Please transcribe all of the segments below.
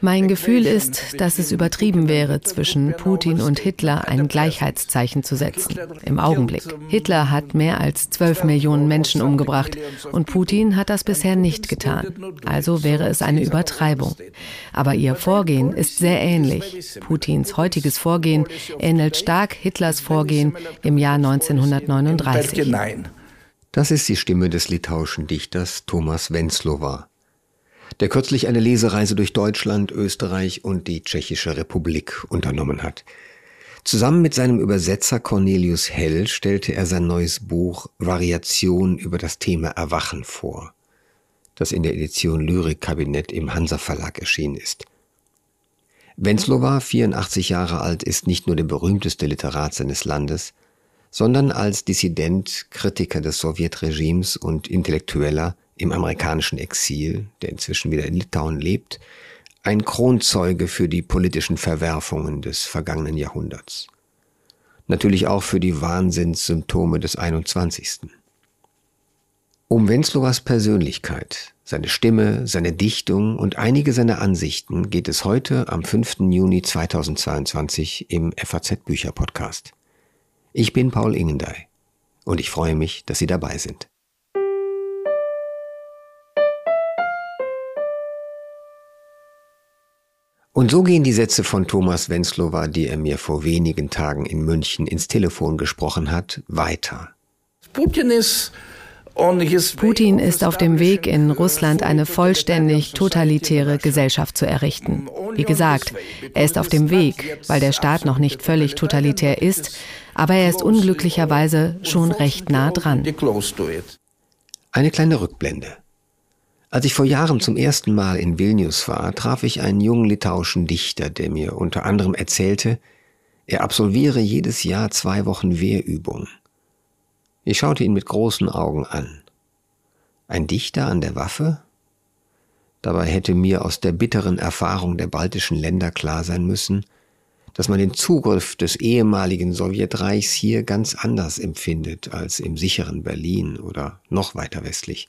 mein Gefühl ist, dass es übertrieben wäre, zwischen Putin und Hitler ein Gleichheitszeichen zu setzen. Im Augenblick. Hitler hat mehr als 12 Millionen Menschen umgebracht und Putin hat das bisher nicht getan. Also wäre es eine Übertreibung. Aber ihr Vorgehen ist sehr ähnlich. Putins heutiges Vorgehen ähnelt stark Hitlers Vorgehen im Jahr 1939. Das ist die Stimme des litauischen Dichters Thomas Wenzlowa der kürzlich eine Lesereise durch Deutschland, Österreich und die Tschechische Republik unternommen hat. Zusammen mit seinem Übersetzer Cornelius Hell stellte er sein neues Buch Variation über das Thema Erwachen vor, das in der Edition Lyrikkabinett im Hansa Verlag erschienen ist. Wenzlowa, 84 Jahre alt, ist nicht nur der berühmteste Literat seines Landes, sondern als Dissident, Kritiker des Sowjetregimes und Intellektueller im amerikanischen Exil, der inzwischen wieder in Litauen lebt, ein Kronzeuge für die politischen Verwerfungen des vergangenen Jahrhunderts. Natürlich auch für die Wahnsinnssymptome des 21. Um Wenzlowas Persönlichkeit, seine Stimme, seine Dichtung und einige seiner Ansichten geht es heute am 5. Juni 2022 im FAZ Bücher Podcast. Ich bin Paul Ingendey und ich freue mich, dass Sie dabei sind. Und so gehen die Sätze von Thomas Wenzlowa, die er mir vor wenigen Tagen in München ins Telefon gesprochen hat, weiter. Putin ist Putin ist auf dem Weg, in Russland eine vollständig totalitäre Gesellschaft zu errichten. Wie gesagt, er ist auf dem Weg, weil der Staat noch nicht völlig totalitär ist, aber er ist unglücklicherweise schon recht nah dran. Eine kleine Rückblende. Als ich vor Jahren zum ersten Mal in Vilnius war, traf ich einen jungen litauischen Dichter, der mir unter anderem erzählte, er absolviere jedes Jahr zwei Wochen Wehrübung. Ich schaute ihn mit großen Augen an. Ein Dichter an der Waffe? Dabei hätte mir aus der bitteren Erfahrung der baltischen Länder klar sein müssen, dass man den Zugriff des ehemaligen Sowjetreichs hier ganz anders empfindet als im sicheren Berlin oder noch weiter westlich.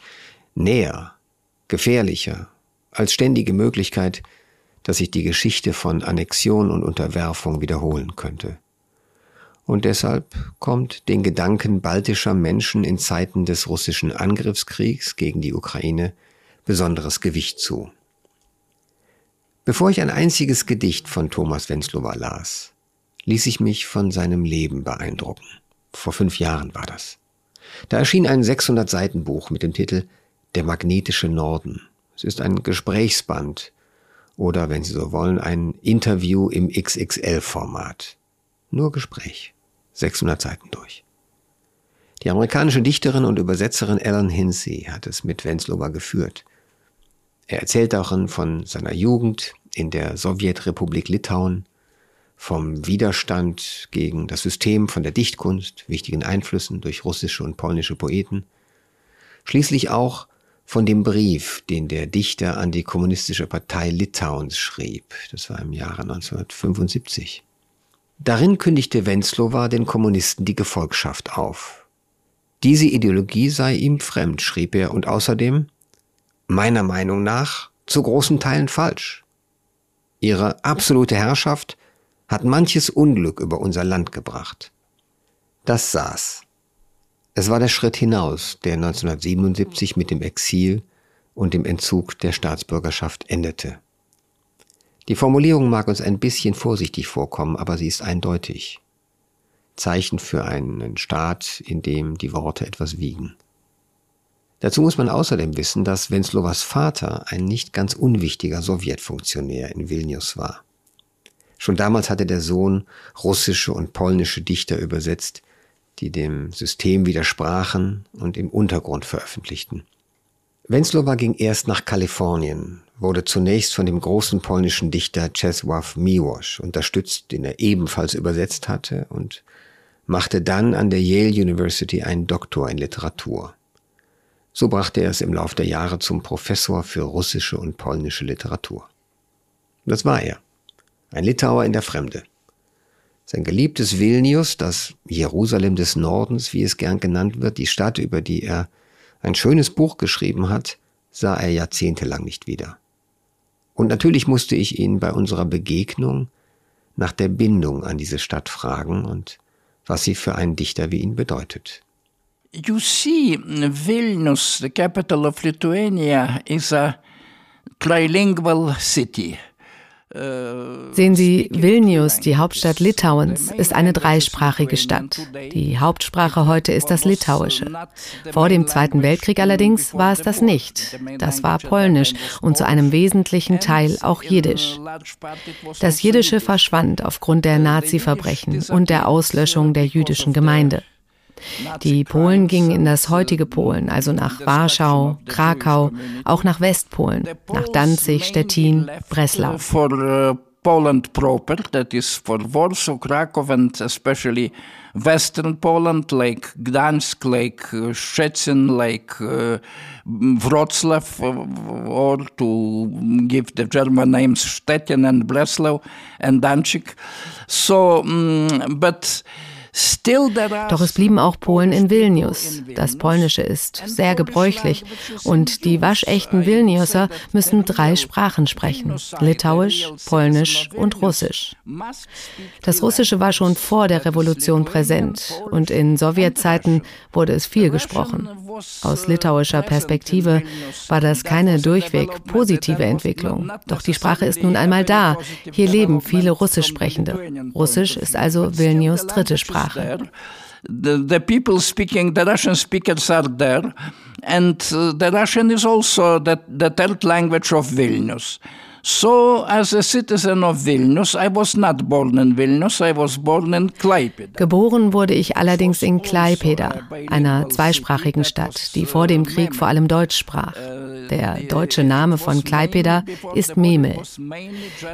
Näher, gefährlicher als ständige Möglichkeit, dass sich die Geschichte von Annexion und Unterwerfung wiederholen könnte. Und deshalb kommt den Gedanken baltischer Menschen in Zeiten des russischen Angriffskriegs gegen die Ukraine besonderes Gewicht zu. Bevor ich ein einziges Gedicht von Thomas Wenzlowa las, ließ ich mich von seinem Leben beeindrucken. Vor fünf Jahren war das. Da erschien ein 600 Seiten Buch mit dem Titel der magnetische Norden. Es ist ein Gesprächsband oder, wenn Sie so wollen, ein Interview im XXL-Format. Nur Gespräch. 600 Seiten durch. Die amerikanische Dichterin und Übersetzerin Ellen Hinsey hat es mit Wenzlowa geführt. Er erzählt darin von seiner Jugend in der Sowjetrepublik Litauen, vom Widerstand gegen das System, von der Dichtkunst, wichtigen Einflüssen durch russische und polnische Poeten, schließlich auch von dem Brief, den der Dichter an die Kommunistische Partei Litauens schrieb. Das war im Jahre 1975. Darin kündigte Wenzlowa den Kommunisten die Gefolgschaft auf. Diese Ideologie sei ihm fremd, schrieb er, und außerdem, meiner Meinung nach, zu großen Teilen falsch. Ihre absolute Herrschaft hat manches Unglück über unser Land gebracht. Das saß. Es war der Schritt hinaus, der 1977 mit dem Exil und dem Entzug der Staatsbürgerschaft endete. Die Formulierung mag uns ein bisschen vorsichtig vorkommen, aber sie ist eindeutig. Zeichen für einen Staat, in dem die Worte etwas wiegen. Dazu muss man außerdem wissen, dass Wenzlowas Vater ein nicht ganz unwichtiger Sowjetfunktionär in Vilnius war. Schon damals hatte der Sohn russische und polnische Dichter übersetzt, die dem System widersprachen und im Untergrund veröffentlichten. Wenzlowa ging erst nach Kalifornien, wurde zunächst von dem großen polnischen Dichter Czesław Miłosz unterstützt, den er ebenfalls übersetzt hatte, und machte dann an der Yale University einen Doktor in Literatur. So brachte er es im Lauf der Jahre zum Professor für russische und polnische Literatur. Das war er. Ein Litauer in der Fremde. Sein geliebtes Vilnius, das Jerusalem des Nordens, wie es gern genannt wird, die Stadt, über die er ein schönes Buch geschrieben hat, sah er jahrzehntelang nicht wieder. Und natürlich musste ich ihn bei unserer Begegnung nach der Bindung an diese Stadt fragen und was sie für einen Dichter wie ihn bedeutet. You see, Vilnius, the capital of Lithuania, is a trilingual city. Sehen Sie, Vilnius, die Hauptstadt Litauens, ist eine dreisprachige Stadt. Die Hauptsprache heute ist das Litauische. Vor dem Zweiten Weltkrieg allerdings war es das nicht. Das war Polnisch und zu einem wesentlichen Teil auch Jiddisch. Das Jiddische verschwand aufgrund der Nazi-Verbrechen und der Auslöschung der jüdischen Gemeinde. Die Polen gingen in das heutige Polen, also nach Warschau, Krakau, auch nach Westpolen, nach Danzig, Stettin, Breslau. Uh, Poland proper, that is for Warsaw, Krakow, and especially Western Poland, like Gdansk, like uh, Szczecin, like uh, Wroclaw, uh, or to give the German names Stettin and Breslau and Danzig. So, um, but doch es blieben auch Polen in Vilnius. Das Polnische ist sehr gebräuchlich und die waschechten Vilniuser müssen drei Sprachen sprechen. Litauisch, Polnisch und Russisch. Das Russische war schon vor der Revolution präsent und in Sowjetzeiten wurde es viel gesprochen. Aus litauischer Perspektive war das keine durchweg positive Entwicklung. Doch die Sprache ist nun einmal da. Hier leben viele Russischsprechende. Russisch ist also Vilnius dritte Sprache. The, the people speaking, the Russian speakers are there, and uh, the Russian is also the, the third language of Vilnius. So, as a citizen of Vilnius, I was not born in Vilnius, I was born in Klaipeda. Geboren wurde ich allerdings in Klaipeda, einer zweisprachigen Stadt, die vor dem Krieg vor allem Deutsch sprach. Der deutsche Name von Klaipeda ist Memel.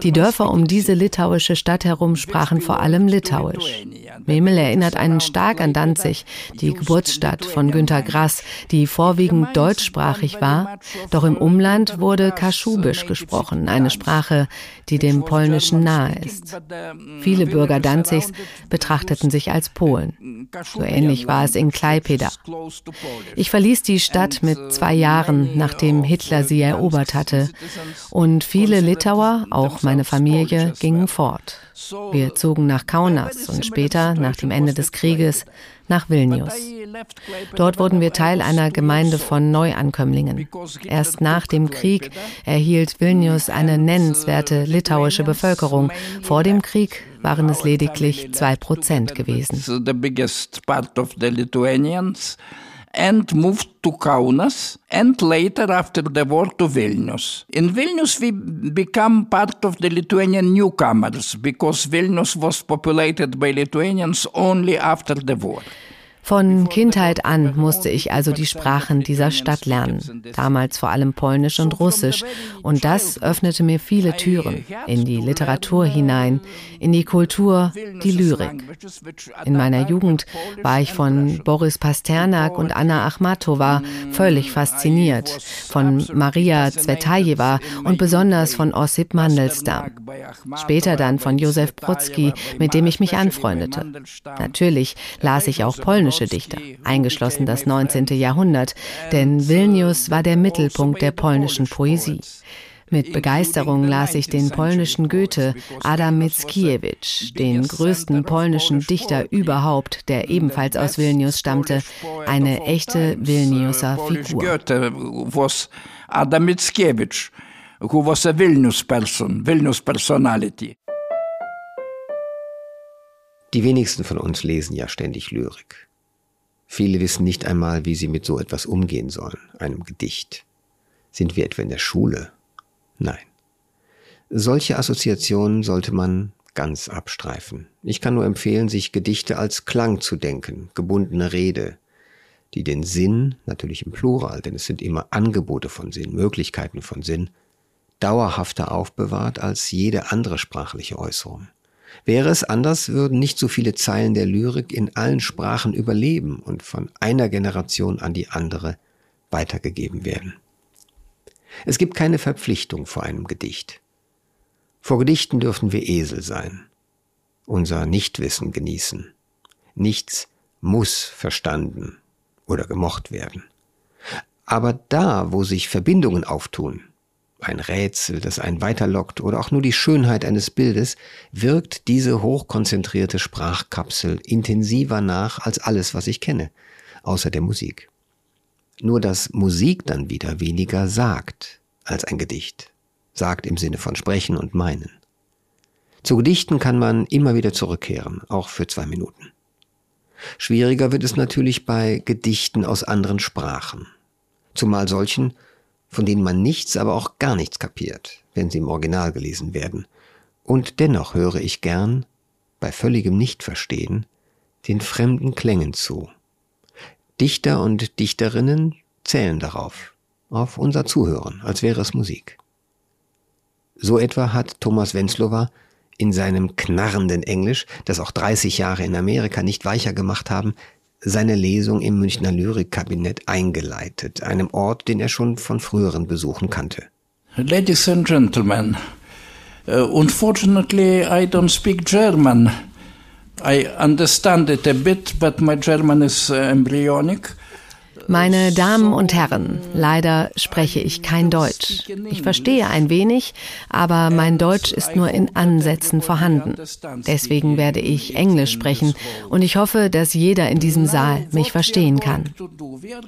Die Dörfer um diese litauische Stadt herum sprachen vor allem Litauisch. Memel erinnert einen stark an Danzig, die Geburtsstadt von Günter Grass, die vorwiegend deutschsprachig war, doch im Umland wurde Kaschubisch gesprochen, eine Sprache, die dem Polnischen nahe ist. Viele Bürger Danzigs betrachteten sich als Polen. So ähnlich war es in Klaipeda. Ich verließ die Stadt mit zwei Jahren, nachdem Hitler sie erobert hatte. Und viele Litauer, auch meine Familie, gingen fort. Wir zogen nach Kaunas und später, nach dem Ende des Krieges, nach Vilnius. Dort wurden wir Teil einer Gemeinde von Neuankömmlingen. Erst nach dem Krieg erhielt Vilnius eine nennenswerte litauische Bevölkerung. Vor dem Krieg waren es lediglich zwei Prozent gewesen and moved to Kaunas and later after the war to Vilnius. In Vilnius we become part of the Lithuanian newcomers because Vilnius was populated by Lithuanians only after the war. Von Kindheit an musste ich also die Sprachen dieser Stadt lernen, damals vor allem Polnisch und Russisch, und das öffnete mir viele Türen in die Literatur hinein, in die Kultur, die Lyrik. In meiner Jugend war ich von Boris Pasternak und Anna Achmatova völlig fasziniert, von Maria Zvetajewa und besonders von Ossip Mandelstam. Später dann von Josef Brodsky, mit dem ich mich anfreundete. Natürlich las ich auch Polnisch polnische Dichter, eingeschlossen das 19. Jahrhundert, denn Vilnius war der Mittelpunkt der polnischen Poesie. Mit Begeisterung las ich den polnischen Goethe, Adam Mickiewicz, den größten polnischen Dichter überhaupt, der ebenfalls aus Vilnius stammte, eine echte Vilniuser Figur. Adam Mickiewicz, who was a Vilnius person, Vilnius personality. Die wenigsten von uns lesen ja ständig Lyrik. Viele wissen nicht einmal, wie sie mit so etwas umgehen sollen, einem Gedicht. Sind wir etwa in der Schule? Nein. Solche Assoziationen sollte man ganz abstreifen. Ich kann nur empfehlen, sich Gedichte als Klang zu denken, gebundene Rede, die den Sinn, natürlich im Plural, denn es sind immer Angebote von Sinn, Möglichkeiten von Sinn, dauerhafter aufbewahrt als jede andere sprachliche Äußerung. Wäre es anders, würden nicht so viele Zeilen der Lyrik in allen Sprachen überleben und von einer Generation an die andere weitergegeben werden. Es gibt keine Verpflichtung vor einem Gedicht. Vor Gedichten dürfen wir Esel sein, unser Nichtwissen genießen. Nichts muss verstanden oder gemocht werden. Aber da, wo sich Verbindungen auftun, ein Rätsel, das einen weiterlockt oder auch nur die Schönheit eines Bildes, wirkt diese hochkonzentrierte Sprachkapsel intensiver nach als alles, was ich kenne, außer der Musik. Nur dass Musik dann wieder weniger sagt als ein Gedicht, sagt im Sinne von sprechen und meinen. Zu Gedichten kann man immer wieder zurückkehren, auch für zwei Minuten. Schwieriger wird es natürlich bei Gedichten aus anderen Sprachen, zumal solchen, von denen man nichts, aber auch gar nichts kapiert, wenn sie im Original gelesen werden. Und dennoch höre ich gern, bei völligem Nichtverstehen, den fremden Klängen zu. Dichter und Dichterinnen zählen darauf, auf unser Zuhören, als wäre es Musik. So etwa hat Thomas Wenzlower in seinem knarrenden Englisch, das auch 30 Jahre in Amerika nicht weicher gemacht haben, seine Lesung im Münchner Lyrikkabinett eingeleitet, einem Ort, den er schon von früheren Besuchen kannte. Ladies and Gentlemen, uh, unfortunately I don't speak German. I understand it a bit, but my German is uh, embryonic. Meine Damen und Herren, leider spreche ich kein Deutsch. Ich verstehe ein wenig, aber mein Deutsch ist nur in Ansätzen vorhanden. Deswegen werde ich Englisch sprechen und ich hoffe, dass jeder in diesem Saal mich verstehen kann.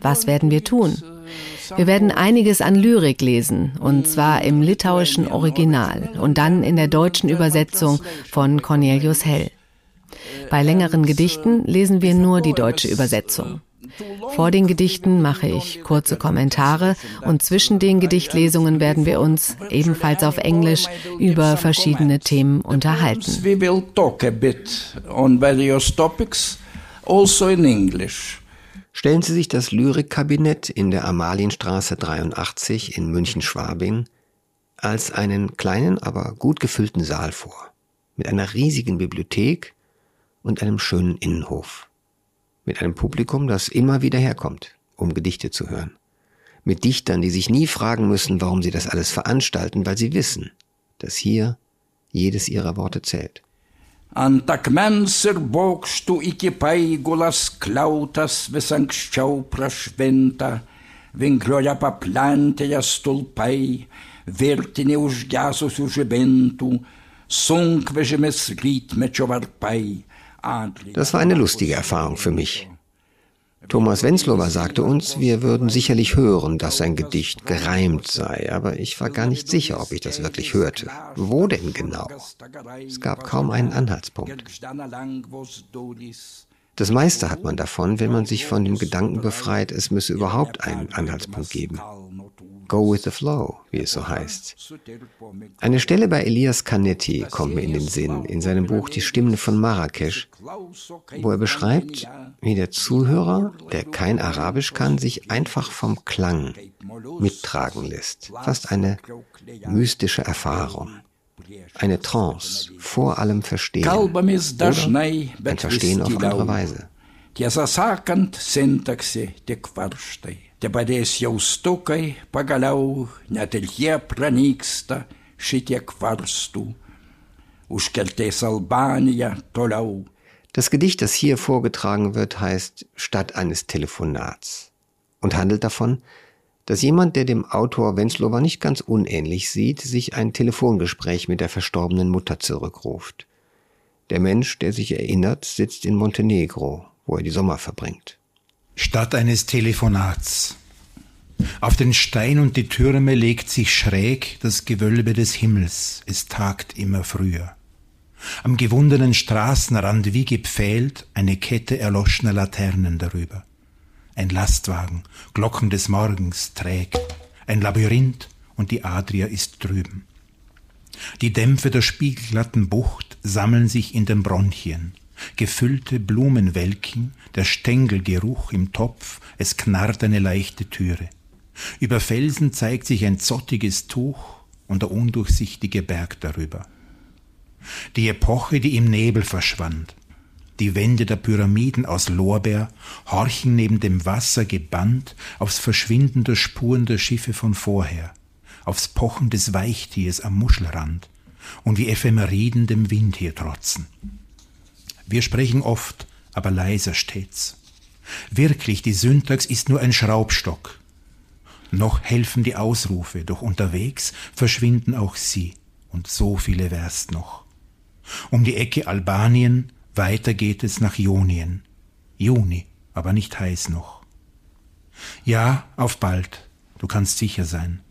Was werden wir tun? Wir werden einiges an Lyrik lesen, und zwar im litauischen Original und dann in der deutschen Übersetzung von Cornelius Hell. Bei längeren Gedichten lesen wir nur die deutsche Übersetzung. Vor den Gedichten mache ich kurze Kommentare und zwischen den Gedichtlesungen werden wir uns ebenfalls auf Englisch über verschiedene Themen unterhalten. Also Stellen Sie sich das Lyrikkabinett in der Amalienstraße 83 in München-Schwabing als einen kleinen, aber gut gefüllten Saal vor, mit einer riesigen Bibliothek und einem schönen Innenhof mit einem Publikum, das immer wieder herkommt, um Gedichte zu hören. Mit Dichtern, die sich nie fragen müssen, warum sie das alles veranstalten, weil sie wissen, dass hier jedes ihrer Worte zählt. Ant akmens ir bokštų iki paigulas kliautas vis anksčiau prašvinta, vinklioja paplantėje stulpai, virtinė užgesusių žibintų, sunkvežimis rytmečio varpai, das war eine lustige Erfahrung für mich. Thomas Wenzlower sagte uns, wir würden sicherlich hören, dass sein Gedicht gereimt sei, aber ich war gar nicht sicher, ob ich das wirklich hörte. Wo denn genau? Es gab kaum einen Anhaltspunkt. Das meiste hat man davon, wenn man sich von dem Gedanken befreit, es müsse überhaupt einen Anhaltspunkt geben. Go with the Flow, wie es so heißt. Eine Stelle bei Elias Canetti kommt mir in den Sinn, in seinem Buch Die Stimmen von Marrakesch, wo er beschreibt, wie der Zuhörer, der kein Arabisch kann, sich einfach vom Klang mittragen lässt. Fast eine mystische Erfahrung. Eine Trance, vor allem Verstehen. Oder ein Verstehen auf andere Weise. Tiesą sakant, sintaksė tik. Te padės jaustukai, pagaliau net ir jie pranyksta šitiek varstų. Užkeltės Albanija toliau. Das Gedicht, das hier vorgetragen wird, heißt Statt eines Telefonats und handelt davon, dass jemand, der dem Autor Wenzlower nicht ganz unähnlich sieht, sich ein Telefongespräch mit der verstorbenen Mutter zurückruft. Der Mensch, der sich erinnert, sitzt in Montenegro, wo er die Sommer verbringt statt eines Telefonats. Auf den Stein und die Türme legt sich schräg das Gewölbe des Himmels, es tagt immer früher. Am gewundenen Straßenrand wie gepfählt eine Kette erloschener Laternen darüber. Ein Lastwagen, Glocken des Morgens trägt, ein Labyrinth und die Adria ist drüben. Die Dämpfe der spiegelglatten Bucht sammeln sich in den Bronchien. Gefüllte Blumenwelken, der Stängelgeruch im Topf, es knarrt eine leichte Türe. Über Felsen zeigt sich ein zottiges Tuch und der undurchsichtige Berg darüber. Die Epoche, die im Nebel verschwand. Die Wände der Pyramiden aus Lorbeer horchen neben dem Wasser gebannt aufs Verschwinden der Spuren der Schiffe von vorher, aufs Pochen des Weichtiers am Muschelrand und wie Ephemeriden dem Wind hier trotzen. Wir sprechen oft, aber leiser stets. Wirklich, die Syntax ist nur ein Schraubstock. Noch helfen die Ausrufe, doch unterwegs verschwinden auch sie. Und so viele wär's noch. Um die Ecke Albanien, weiter geht es nach Ionien. Juni, aber nicht heiß noch. Ja, auf bald, du kannst sicher sein.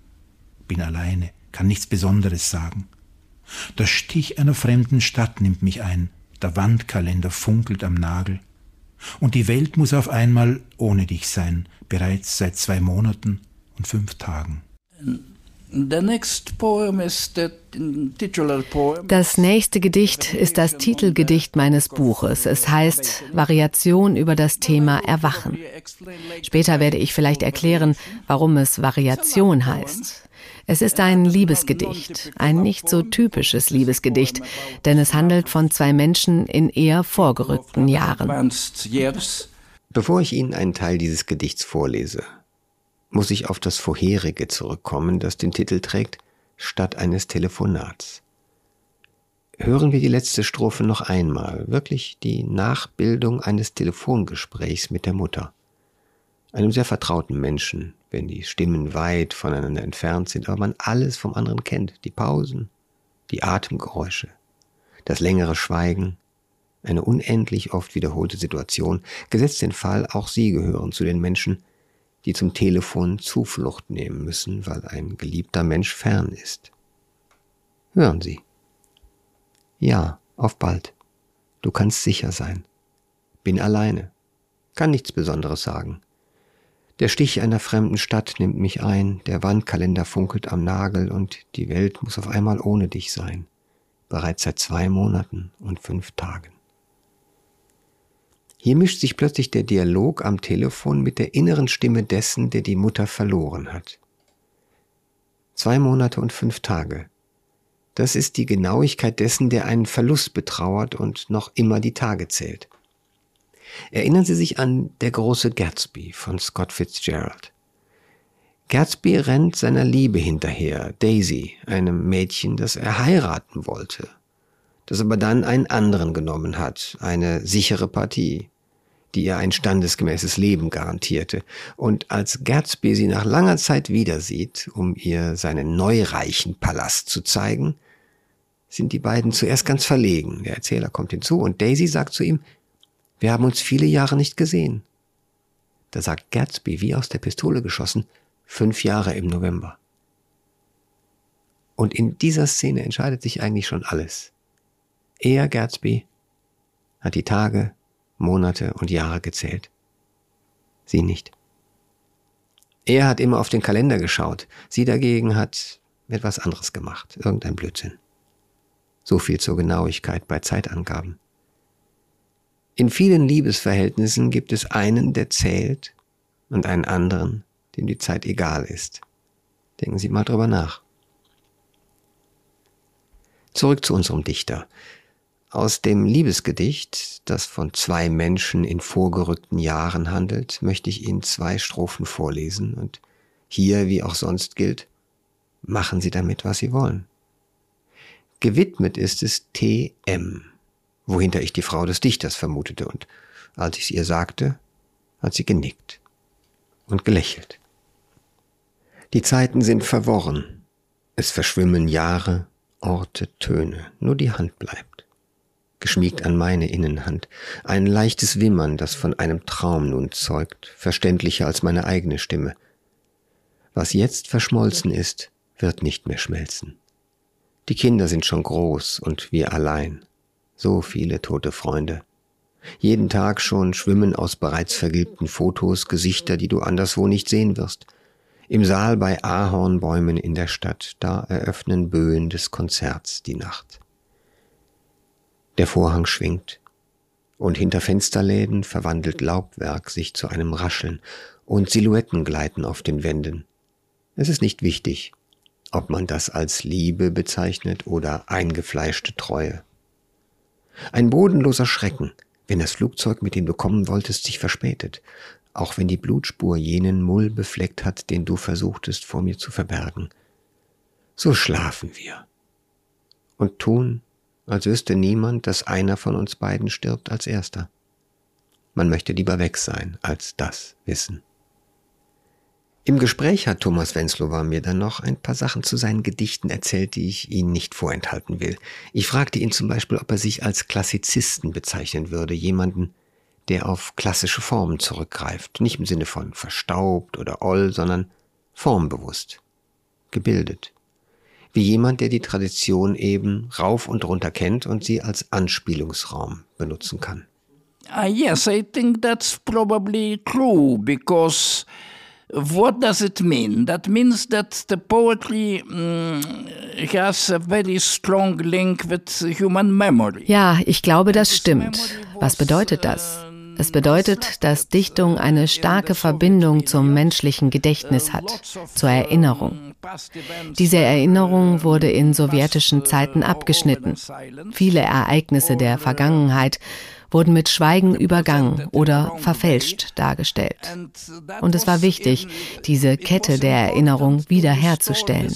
Bin alleine, kann nichts Besonderes sagen. Der Stich einer fremden Stadt nimmt mich ein, der Wandkalender funkelt am Nagel. Und die Welt muss auf einmal ohne dich sein, bereits seit zwei Monaten und fünf Tagen. Das nächste Gedicht ist das Titelgedicht meines Buches. Es heißt Variation über das Thema Erwachen. Später werde ich vielleicht erklären, warum es Variation heißt. Es ist ein Liebesgedicht, ein nicht so typisches Liebesgedicht, denn es handelt von zwei Menschen in eher vorgerückten Jahren. Bevor ich Ihnen einen Teil dieses Gedichts vorlese, muss ich auf das vorherige zurückkommen, das den Titel trägt Statt eines Telefonats. Hören wir die letzte Strophe noch einmal, wirklich die Nachbildung eines Telefongesprächs mit der Mutter, einem sehr vertrauten Menschen, wenn die Stimmen weit voneinander entfernt sind, aber man alles vom anderen kennt, die Pausen, die Atemgeräusche, das längere Schweigen, eine unendlich oft wiederholte Situation, gesetzt den Fall, auch Sie gehören zu den Menschen, die zum Telefon Zuflucht nehmen müssen, weil ein geliebter Mensch fern ist. Hören Sie. Ja, auf bald. Du kannst sicher sein. Bin alleine. Kann nichts Besonderes sagen. Der Stich einer fremden Stadt nimmt mich ein, der Wandkalender funkelt am Nagel und die Welt muss auf einmal ohne dich sein. Bereits seit zwei Monaten und fünf Tagen. Hier mischt sich plötzlich der Dialog am Telefon mit der inneren Stimme dessen, der die Mutter verloren hat. Zwei Monate und fünf Tage. Das ist die Genauigkeit dessen, der einen Verlust betrauert und noch immer die Tage zählt. Erinnern Sie sich an Der große Gatsby von Scott Fitzgerald. Gatsby rennt seiner Liebe hinterher, Daisy, einem Mädchen, das er heiraten wollte, das aber dann einen anderen genommen hat, eine sichere Partie die ihr ein standesgemäßes Leben garantierte. Und als Gatsby sie nach langer Zeit wieder sieht, um ihr seinen neureichen Palast zu zeigen, sind die beiden zuerst ganz verlegen. Der Erzähler kommt hinzu und Daisy sagt zu ihm, wir haben uns viele Jahre nicht gesehen. Da sagt Gatsby, wie aus der Pistole geschossen, fünf Jahre im November. Und in dieser Szene entscheidet sich eigentlich schon alles. Er, Gatsby, hat die Tage, Monate und Jahre gezählt. Sie nicht. Er hat immer auf den Kalender geschaut, sie dagegen hat etwas anderes gemacht, irgendein Blödsinn. So viel zur Genauigkeit bei Zeitangaben. In vielen Liebesverhältnissen gibt es einen, der zählt und einen anderen, dem die Zeit egal ist. Denken Sie mal drüber nach. Zurück zu unserem Dichter. Aus dem Liebesgedicht, das von zwei Menschen in vorgerückten Jahren handelt, möchte ich Ihnen zwei Strophen vorlesen und hier, wie auch sonst gilt, machen Sie damit, was Sie wollen. Gewidmet ist es T.M., wohinter ich die Frau des Dichters vermutete, und als ich es ihr sagte, hat sie genickt und gelächelt. Die Zeiten sind verworren, es verschwimmen Jahre, Orte, Töne, nur die Hand bleibt geschmiegt an meine Innenhand, ein leichtes Wimmern, das von einem Traum nun zeugt, verständlicher als meine eigene Stimme. Was jetzt verschmolzen ist, wird nicht mehr schmelzen. Die Kinder sind schon groß und wir allein. So viele tote Freunde. Jeden Tag schon schwimmen aus bereits vergilbten Fotos Gesichter, die du anderswo nicht sehen wirst. Im Saal bei Ahornbäumen in der Stadt, da eröffnen Böen des Konzerts die Nacht. Der Vorhang schwingt, und hinter Fensterläden verwandelt Laubwerk sich zu einem Rascheln, und Silhouetten gleiten auf den Wänden. Es ist nicht wichtig, ob man das als Liebe bezeichnet oder eingefleischte Treue. Ein bodenloser Schrecken, wenn das Flugzeug, mit dem du kommen wolltest, sich verspätet, auch wenn die Blutspur jenen Mull befleckt hat, den du versuchtest vor mir zu verbergen. So schlafen wir und tun, als wüsste niemand, dass einer von uns beiden stirbt als erster. Man möchte lieber weg sein, als das wissen. Im Gespräch hat Thomas Wenzlower mir dann noch ein paar Sachen zu seinen Gedichten erzählt, die ich Ihnen nicht vorenthalten will. Ich fragte ihn zum Beispiel, ob er sich als Klassizisten bezeichnen würde, jemanden, der auf klassische Formen zurückgreift, nicht im Sinne von verstaubt oder oll, sondern formbewusst, gebildet. Wie jemand, der die Tradition eben rauf und runter kennt und sie als Anspielungsraum benutzen kann. Uh, yes, I think that's probably true because What does it mean? That means that the poetry mm, has a very strong link with human memory. Ja, ich glaube, das stimmt. Was bedeutet das? Es bedeutet, dass Dichtung eine starke Verbindung zum menschlichen Gedächtnis hat, zur Erinnerung. Diese Erinnerung wurde in sowjetischen Zeiten abgeschnitten. Viele Ereignisse der Vergangenheit wurden mit Schweigen übergangen oder verfälscht dargestellt. Und es war wichtig, diese Kette der Erinnerung wiederherzustellen.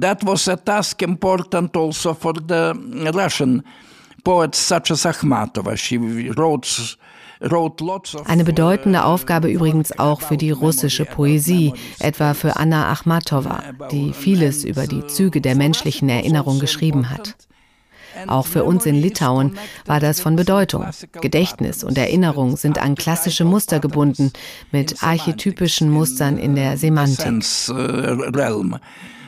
That was a task important also for the Russian poets such as Akhmatova. She wrote eine bedeutende Aufgabe übrigens auch für die russische Poesie, etwa für Anna Akhmatova, die vieles über die Züge der menschlichen Erinnerung geschrieben hat. Auch für uns in Litauen war das von Bedeutung. Gedächtnis und Erinnerung sind an klassische Muster gebunden, mit archetypischen Mustern in der Semantik.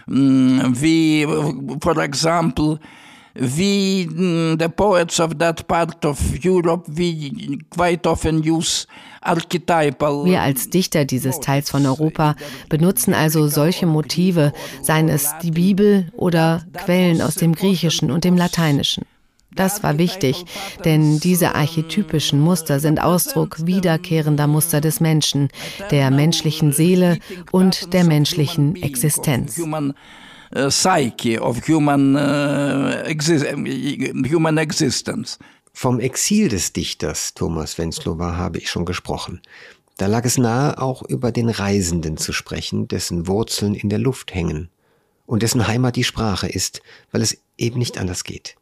Wie, for example, we, the poets of that part of Europe, we quite often use wir als Dichter dieses Teils von Europa benutzen also solche Motive, seien es die Bibel oder Quellen aus dem Griechischen und dem Lateinischen. Das war wichtig, denn diese archetypischen Muster sind Ausdruck wiederkehrender Muster des Menschen, der menschlichen Seele und der menschlichen Existenz. Uh, psyche of human, uh, exi human existence. Vom Exil des Dichters Thomas Wenzlower habe ich schon gesprochen. Da lag es nahe, auch über den Reisenden zu sprechen, dessen Wurzeln in der Luft hängen und dessen Heimat die Sprache ist, weil es eben nicht anders geht.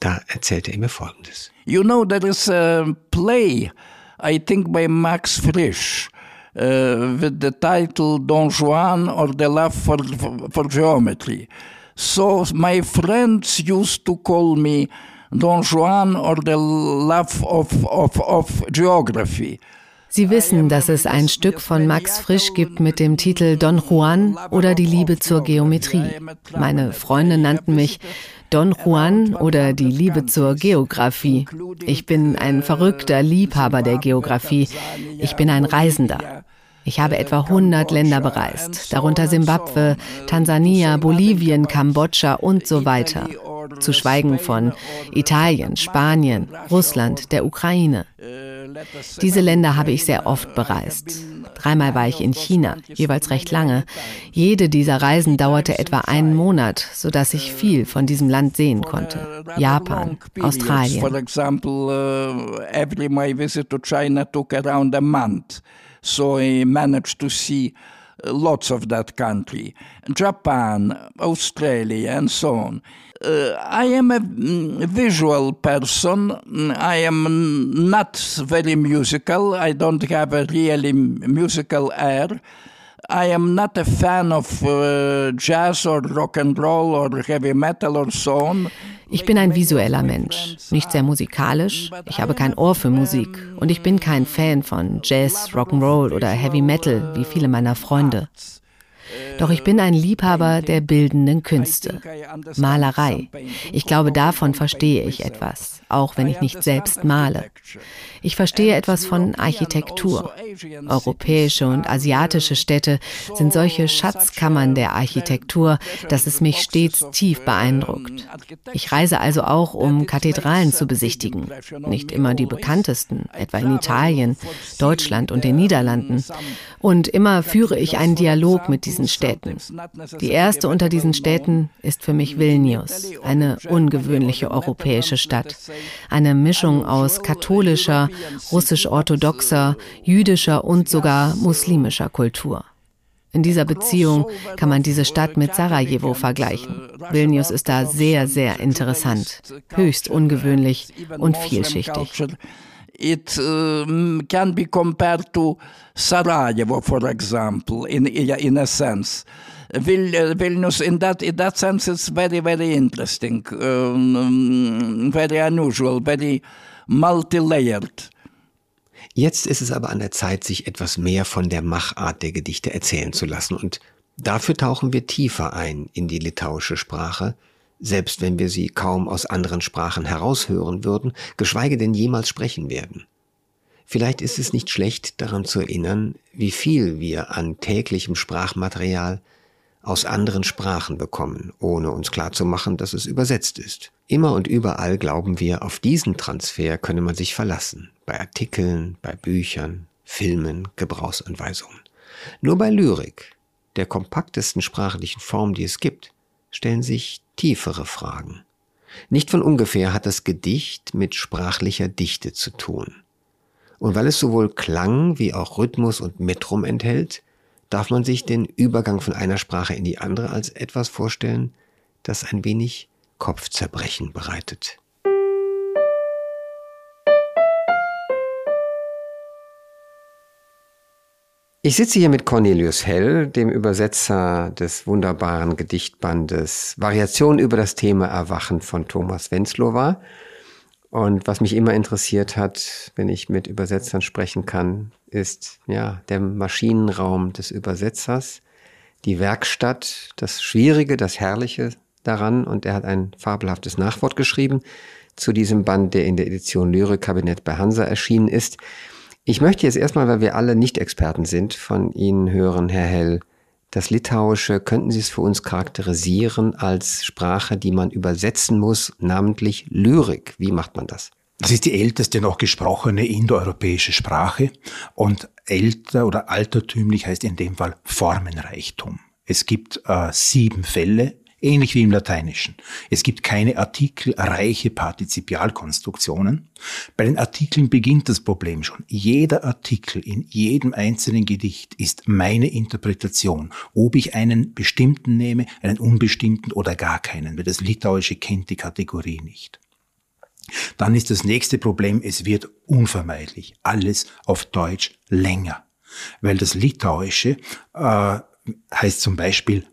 Da erzählte er mir Folgendes. You know, there is a play, I think by Max Frisch, Uh, with the title Don Juan or the Love for, for, for Geometry. So my friends used to call me Don Juan or the Love of, of, of Geography. Sie wissen, dass es ein Stück von Max Frisch gibt mit dem Titel Don Juan oder die Liebe zur Geometrie. Meine Freunde nannten mich Don Juan oder die Liebe zur Geographie. Ich bin ein verrückter Liebhaber der Geographie. Ich bin ein Reisender. Ich habe etwa 100 Länder bereist, darunter Simbabwe, Tansania, Bolivien, Kambodscha und so weiter zu schweigen von Italien, Spanien, Russland, der Ukraine. Diese Länder habe ich sehr oft bereist. Dreimal war ich in China, jeweils recht lange. Jede dieser Reisen dauerte etwa einen Monat, sodass ich viel von diesem Land sehen konnte. Japan, Australien. Month. So I managed to see lots of that country. Japan, Australia and so on. Uh, I am a mm, visual person. I am not very musical. I don't have a really musical air. I am not a fan of uh, jazz or rock and roll or heavy metal or so on. Ich bin ein visueller Mensch, nicht sehr musikalisch. Ich habe kein Ohr für Musik und ich bin kein Fan von Jazz, Rock'n'Roll oder Heavy Metal wie viele meiner Freunde. Doch ich bin ein Liebhaber der bildenden Künste. Malerei. Ich glaube, davon verstehe ich etwas, auch wenn ich nicht selbst male. Ich verstehe etwas von Architektur. Europäische und asiatische Städte sind solche Schatzkammern der Architektur, dass es mich stets tief beeindruckt. Ich reise also auch, um Kathedralen zu besichtigen. Nicht immer die bekanntesten, etwa in Italien, Deutschland und den Niederlanden. Und immer führe ich einen Dialog mit diesen Städten. Die erste unter diesen Städten ist für mich Vilnius, eine ungewöhnliche europäische Stadt. Eine Mischung aus katholischer, russisch-orthodoxer, jüdischer und sogar muslimischer Kultur. In dieser Beziehung kann man diese Stadt mit Sarajevo vergleichen. Vilnius ist da sehr, sehr interessant, höchst ungewöhnlich und vielschichtig. It um, can be compared to Sarajevo, for example, in, in a sense. Vil, Vilnius, in that, in that sense, it's very, very interesting, um, very unusual, very multi-layered. Jetzt ist es aber an der Zeit, sich etwas mehr von der Machart der Gedichte erzählen zu lassen und dafür tauchen wir tiefer ein in die litauische Sprache, selbst wenn wir sie kaum aus anderen Sprachen heraushören würden, geschweige denn jemals sprechen werden. Vielleicht ist es nicht schlecht daran zu erinnern, wie viel wir an täglichem Sprachmaterial aus anderen Sprachen bekommen, ohne uns klarzumachen, dass es übersetzt ist. Immer und überall glauben wir, auf diesen Transfer könne man sich verlassen. Bei Artikeln, bei Büchern, Filmen, Gebrauchsanweisungen. Nur bei Lyrik, der kompaktesten sprachlichen Form, die es gibt, stellen sich tiefere Fragen. Nicht von ungefähr hat das Gedicht mit sprachlicher Dichte zu tun. Und weil es sowohl Klang wie auch Rhythmus und Metrum enthält, darf man sich den Übergang von einer Sprache in die andere als etwas vorstellen, das ein wenig Kopfzerbrechen bereitet. Ich sitze hier mit Cornelius Hell, dem Übersetzer des wunderbaren Gedichtbandes Variation über das Thema Erwachen von Thomas Wenzlowa. Und was mich immer interessiert hat, wenn ich mit Übersetzern sprechen kann, ist ja der Maschinenraum des Übersetzers, die Werkstatt, das Schwierige, das Herrliche daran. Und er hat ein fabelhaftes Nachwort geschrieben zu diesem Band, der in der Edition Lyrik-Kabinett bei Hansa erschienen ist. Ich möchte jetzt erstmal, weil wir alle Nicht-Experten sind, von Ihnen hören, Herr Hell. Das Litauische, könnten Sie es für uns charakterisieren als Sprache, die man übersetzen muss, namentlich Lyrik? Wie macht man das? Das ist die älteste noch gesprochene indoeuropäische Sprache und älter oder altertümlich heißt in dem Fall Formenreichtum. Es gibt äh, sieben Fälle ähnlich wie im Lateinischen. Es gibt keine artikelreiche Partizipialkonstruktionen. Bei den Artikeln beginnt das Problem schon. Jeder Artikel in jedem einzelnen Gedicht ist meine Interpretation, ob ich einen bestimmten nehme, einen unbestimmten oder gar keinen, weil das Litauische kennt die Kategorie nicht. Dann ist das nächste Problem, es wird unvermeidlich alles auf Deutsch länger, weil das Litauische äh, heißt zum Beispiel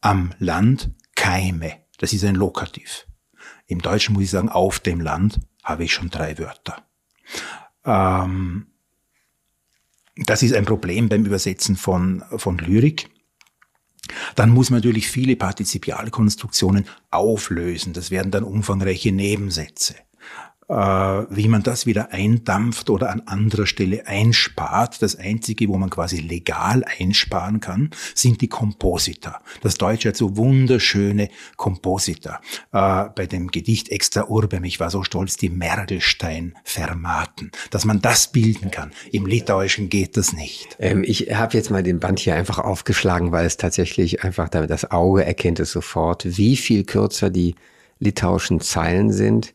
am Land Keime. Das ist ein Lokativ. Im Deutschen muss ich sagen, auf dem Land habe ich schon drei Wörter. Ähm, das ist ein Problem beim Übersetzen von, von Lyrik. Dann muss man natürlich viele Partizipialkonstruktionen auflösen. Das werden dann umfangreiche Nebensätze. Äh, wie man das wieder eindampft oder an anderer Stelle einspart. Das Einzige, wo man quasi legal einsparen kann, sind die Komposita. Das Deutsche hat so wunderschöne Komposita. Äh, bei dem Gedicht Extra Urbem, ich war so stolz, die Mergelstein-Fermaten, dass man das bilden kann. Im Litauischen geht das nicht. Ähm, ich habe jetzt mal den Band hier einfach aufgeschlagen, weil es tatsächlich einfach, das Auge erkennt es sofort, wie viel kürzer die litauischen Zeilen sind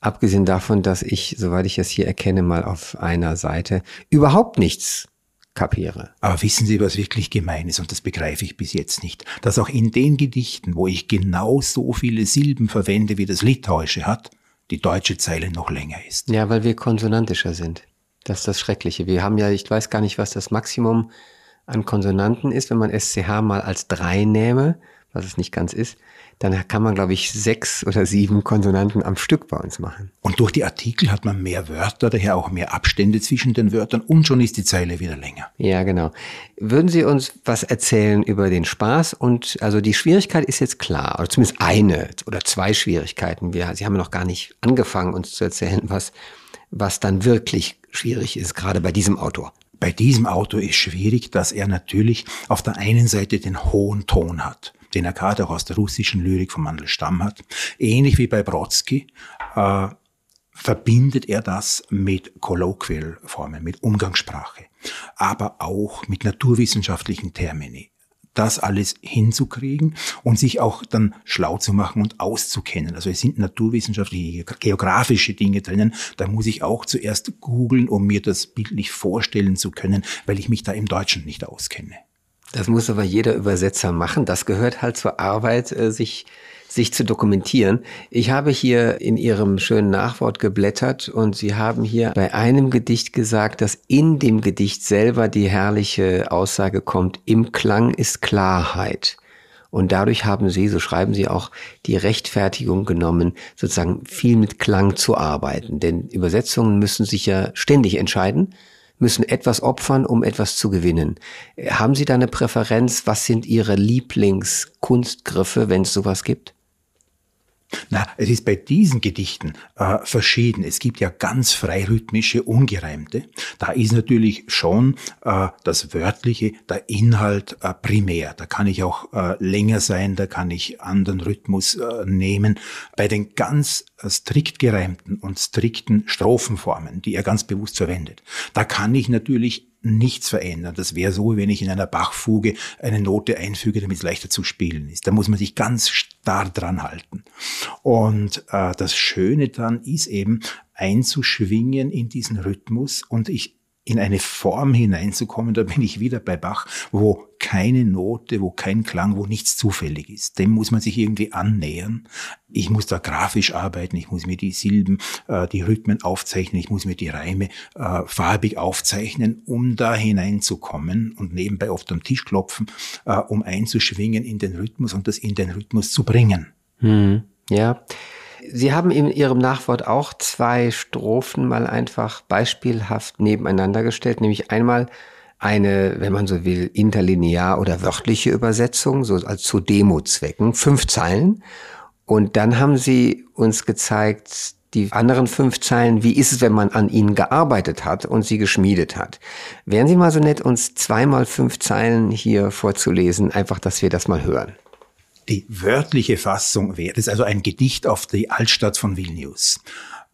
Abgesehen davon, dass ich, soweit ich es hier erkenne, mal auf einer Seite überhaupt nichts kapiere. Aber wissen Sie, was wirklich gemein ist, und das begreife ich bis jetzt nicht, dass auch in den Gedichten, wo ich genau so viele Silben verwende, wie das Litauische hat, die deutsche Zeile noch länger ist. Ja, weil wir konsonantischer sind. Das ist das Schreckliche. Wir haben ja, ich weiß gar nicht, was das Maximum an Konsonanten ist, wenn man SCH mal als drei nähme, was es nicht ganz ist dann kann man, glaube ich, sechs oder sieben Konsonanten am Stück bei uns machen. Und durch die Artikel hat man mehr Wörter, daher auch mehr Abstände zwischen den Wörtern und schon ist die Zeile wieder länger. Ja, genau. Würden Sie uns was erzählen über den Spaß? Und also die Schwierigkeit ist jetzt klar, oder zumindest eine oder zwei Schwierigkeiten. Wir, Sie haben noch gar nicht angefangen, uns zu erzählen, was, was dann wirklich schwierig ist, gerade bei diesem Autor. Bei diesem Autor ist schwierig, dass er natürlich auf der einen Seite den hohen Ton hat den er gerade auch aus der russischen Lyrik von Mandelstam hat. Ähnlich wie bei Brodsky äh, verbindet er das mit Colloquial-Formen, mit Umgangssprache, aber auch mit naturwissenschaftlichen Termini. Das alles hinzukriegen und sich auch dann schlau zu machen und auszukennen. Also es sind naturwissenschaftliche, geografische Dinge drinnen. Da muss ich auch zuerst googeln, um mir das bildlich vorstellen zu können, weil ich mich da im Deutschen nicht auskenne. Das muss aber jeder Übersetzer machen. Das gehört halt zur Arbeit, äh, sich sich zu dokumentieren. Ich habe hier in Ihrem schönen Nachwort geblättert und Sie haben hier bei einem Gedicht gesagt, dass in dem Gedicht selber die herrliche Aussage kommt, im Klang ist Klarheit. Und dadurch haben sie, so schreiben sie auch, die Rechtfertigung genommen, sozusagen viel mit Klang zu arbeiten. Denn Übersetzungen müssen sich ja ständig entscheiden, müssen etwas opfern, um etwas zu gewinnen. Haben Sie da eine Präferenz? Was sind Ihre Lieblingskunstgriffe, wenn es sowas gibt? Na, es ist bei diesen Gedichten äh, verschieden. Es gibt ja ganz freirhythmische, ungereimte. Da ist natürlich schon äh, das Wörtliche, der Inhalt äh, primär. Da kann ich auch äh, länger sein, da kann ich anderen Rhythmus äh, nehmen. Bei den ganz äh, strikt gereimten und strikten Strophenformen, die er ganz bewusst verwendet, da kann ich natürlich nichts verändern. Das wäre so, wenn ich in einer Bachfuge eine Note einfüge, damit es leichter zu spielen ist. Da muss man sich ganz starr dran halten. Und äh, das Schöne dann ist eben einzuschwingen in diesen Rhythmus und ich in eine Form hineinzukommen, da bin ich wieder bei Bach, wo keine Note, wo kein Klang, wo nichts zufällig ist. Dem muss man sich irgendwie annähern. Ich muss da grafisch arbeiten, ich muss mir die Silben, äh, die Rhythmen aufzeichnen, ich muss mir die Reime äh, farbig aufzeichnen, um da hineinzukommen und nebenbei oft am Tisch klopfen, äh, um einzuschwingen in den Rhythmus und das in den Rhythmus zu bringen. Hm, ja. Sie haben in Ihrem Nachwort auch zwei Strophen mal einfach beispielhaft nebeneinander gestellt, nämlich einmal eine, wenn man so will, interlinear oder wörtliche Übersetzung, so als zu Demo-Zwecken, fünf Zeilen. Und dann haben Sie uns gezeigt, die anderen fünf Zeilen, wie ist es, wenn man an ihnen gearbeitet hat und sie geschmiedet hat. Wären Sie mal so nett, uns zweimal fünf Zeilen hier vorzulesen, einfach, dass wir das mal hören. Die wörtliche Fassung wäre, das ist also ein Gedicht auf die Altstadt von Vilnius.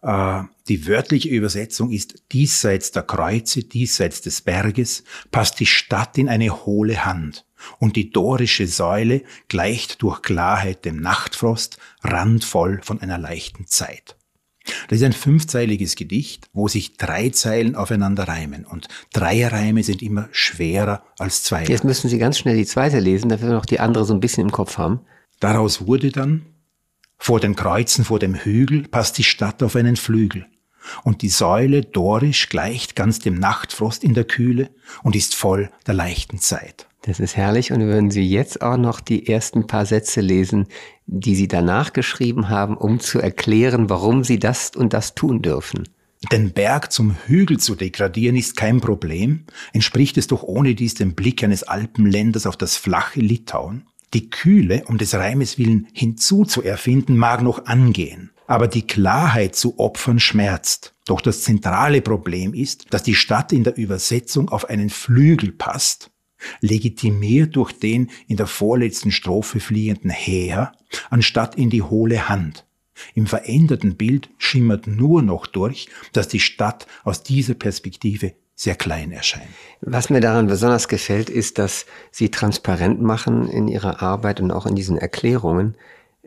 Äh, die wörtliche Übersetzung ist, diesseits der Kreuze, diesseits des Berges, passt die Stadt in eine hohle Hand. Und die dorische Säule gleicht durch Klarheit dem Nachtfrost, randvoll von einer leichten Zeit. Das ist ein fünfzeiliges Gedicht, wo sich drei Zeilen aufeinander reimen. Und Dreierreime sind immer schwerer als zwei. Jetzt müssen Sie ganz schnell die zweite lesen, damit wir noch die andere so ein bisschen im Kopf haben. Daraus wurde dann, vor den Kreuzen, vor dem Hügel, passt die Stadt auf einen Flügel. Und die Säule dorisch gleicht ganz dem Nachtfrost in der Kühle und ist voll der leichten Zeit. Das ist herrlich. Und würden Sie jetzt auch noch die ersten paar Sätze lesen, die Sie danach geschrieben haben, um zu erklären, warum Sie das und das tun dürfen? Den Berg zum Hügel zu degradieren ist kein Problem, entspricht es doch ohne dies dem Blick eines Alpenländers auf das flache Litauen. Die Kühle, um des Reimes willen hinzuzuerfinden, mag noch angehen, aber die Klarheit zu opfern schmerzt. Doch das zentrale Problem ist, dass die Stadt in der Übersetzung auf einen Flügel passt legitimiert durch den in der vorletzten Strophe fliehenden Heer, anstatt in die hohle Hand. Im veränderten Bild schimmert nur noch durch, dass die Stadt aus dieser Perspektive sehr klein erscheint. Was mir daran besonders gefällt, ist, dass Sie transparent machen in Ihrer Arbeit und auch in diesen Erklärungen,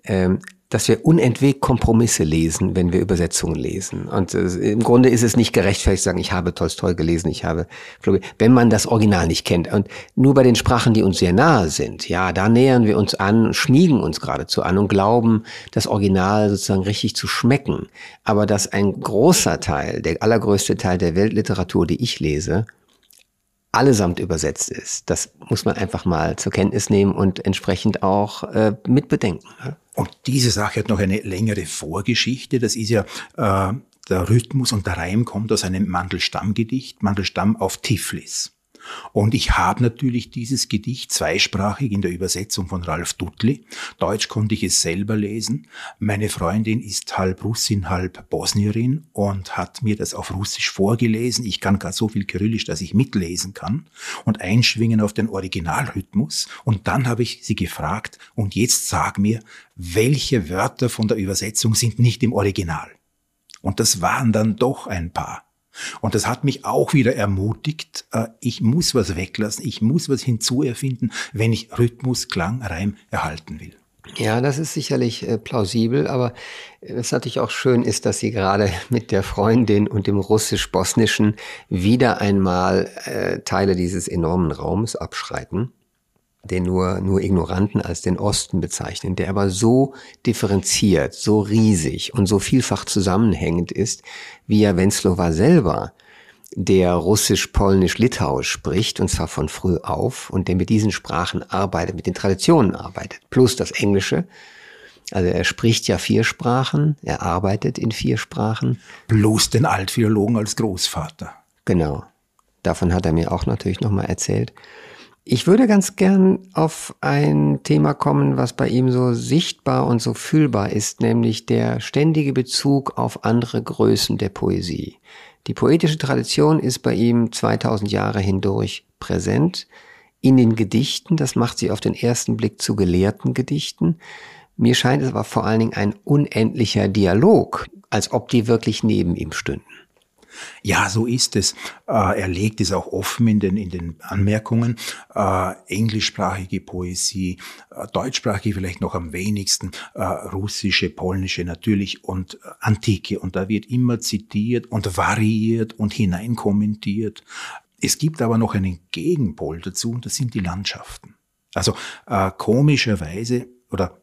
ähm, dass wir unentwegt Kompromisse lesen, wenn wir Übersetzungen lesen. Und äh, im Grunde ist es nicht gerechtfertigt zu sagen, ich habe Tolstoi gelesen, ich habe wenn man das Original nicht kennt. Und nur bei den Sprachen, die uns sehr nahe sind, ja, da nähern wir uns an, schmiegen uns geradezu an und glauben, das Original sozusagen richtig zu schmecken. Aber dass ein großer Teil, der allergrößte Teil der Weltliteratur, die ich lese, allesamt übersetzt ist. Das muss man einfach mal zur Kenntnis nehmen und entsprechend auch äh, mitbedenken. Und diese Sache hat noch eine längere Vorgeschichte. Das ist ja äh, der Rhythmus und der Reim kommt aus einem Mandelstamm-Gedicht, Mandelstamm auf Tiflis. Und ich habe natürlich dieses Gedicht zweisprachig in der Übersetzung von Ralf Dudley. Deutsch konnte ich es selber lesen. Meine Freundin ist halb Russin, halb Bosnierin und hat mir das auf Russisch vorgelesen. Ich kann gar so viel Kyrillisch, dass ich mitlesen kann und einschwingen auf den Originalrhythmus. Und dann habe ich sie gefragt, und jetzt sag mir, welche Wörter von der Übersetzung sind nicht im Original? Und das waren dann doch ein paar. Und das hat mich auch wieder ermutigt, äh, ich muss was weglassen, ich muss was hinzuerfinden, wenn ich Rhythmus, Klang, Reim erhalten will. Ja, das ist sicherlich äh, plausibel, aber was natürlich auch schön ist, dass Sie gerade mit der Freundin und dem russisch-bosnischen wieder einmal äh, Teile dieses enormen Raums abschreiten. Den nur, nur Ignoranten als den Osten bezeichnen, der aber so differenziert, so riesig und so vielfach zusammenhängend ist, wie ja Wenzlowa selber, der Russisch, Polnisch, Litauisch spricht, und zwar von früh auf, und der mit diesen Sprachen arbeitet, mit den Traditionen arbeitet, plus das Englische. Also er spricht ja vier Sprachen, er arbeitet in vier Sprachen. Plus den Altphilologen als Großvater. Genau. Davon hat er mir auch natürlich nochmal erzählt. Ich würde ganz gern auf ein Thema kommen, was bei ihm so sichtbar und so fühlbar ist, nämlich der ständige Bezug auf andere Größen der Poesie. Die poetische Tradition ist bei ihm 2000 Jahre hindurch präsent. In den Gedichten, das macht sie auf den ersten Blick zu gelehrten Gedichten. Mir scheint es aber vor allen Dingen ein unendlicher Dialog, als ob die wirklich neben ihm stünden. Ja, so ist es. Äh, er legt es auch offen in den, in den Anmerkungen. Äh, englischsprachige Poesie, äh, deutschsprachige vielleicht noch am wenigsten, russische, polnische natürlich und antike. Und da wird immer zitiert und variiert und hineinkommentiert. Es gibt aber noch einen Gegenpol dazu, und das sind die Landschaften. Also komischerweise oder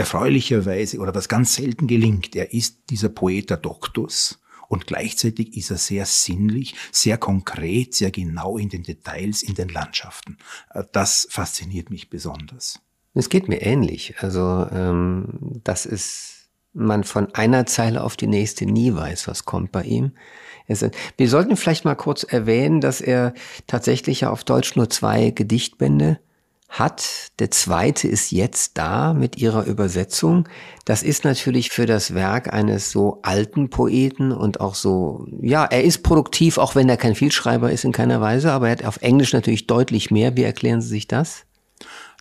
erfreulicherweise oder was ganz selten gelingt, er ist dieser Poeta Doctus, und gleichzeitig ist er sehr sinnlich, sehr konkret, sehr genau in den Details, in den Landschaften. Äh, das fasziniert mich besonders. Es geht mir ähnlich. Also ähm, das ist man von einer Zeile auf die nächste nie weiß, was kommt bei ihm. Wir sollten vielleicht mal kurz erwähnen, dass er tatsächlich ja auf Deutsch nur zwei Gedichtbände hat. Der zweite ist jetzt da mit ihrer Übersetzung. Das ist natürlich für das Werk eines so alten Poeten und auch so, ja, er ist produktiv, auch wenn er kein Vielschreiber ist in keiner Weise, aber er hat auf Englisch natürlich deutlich mehr. Wie erklären Sie sich das?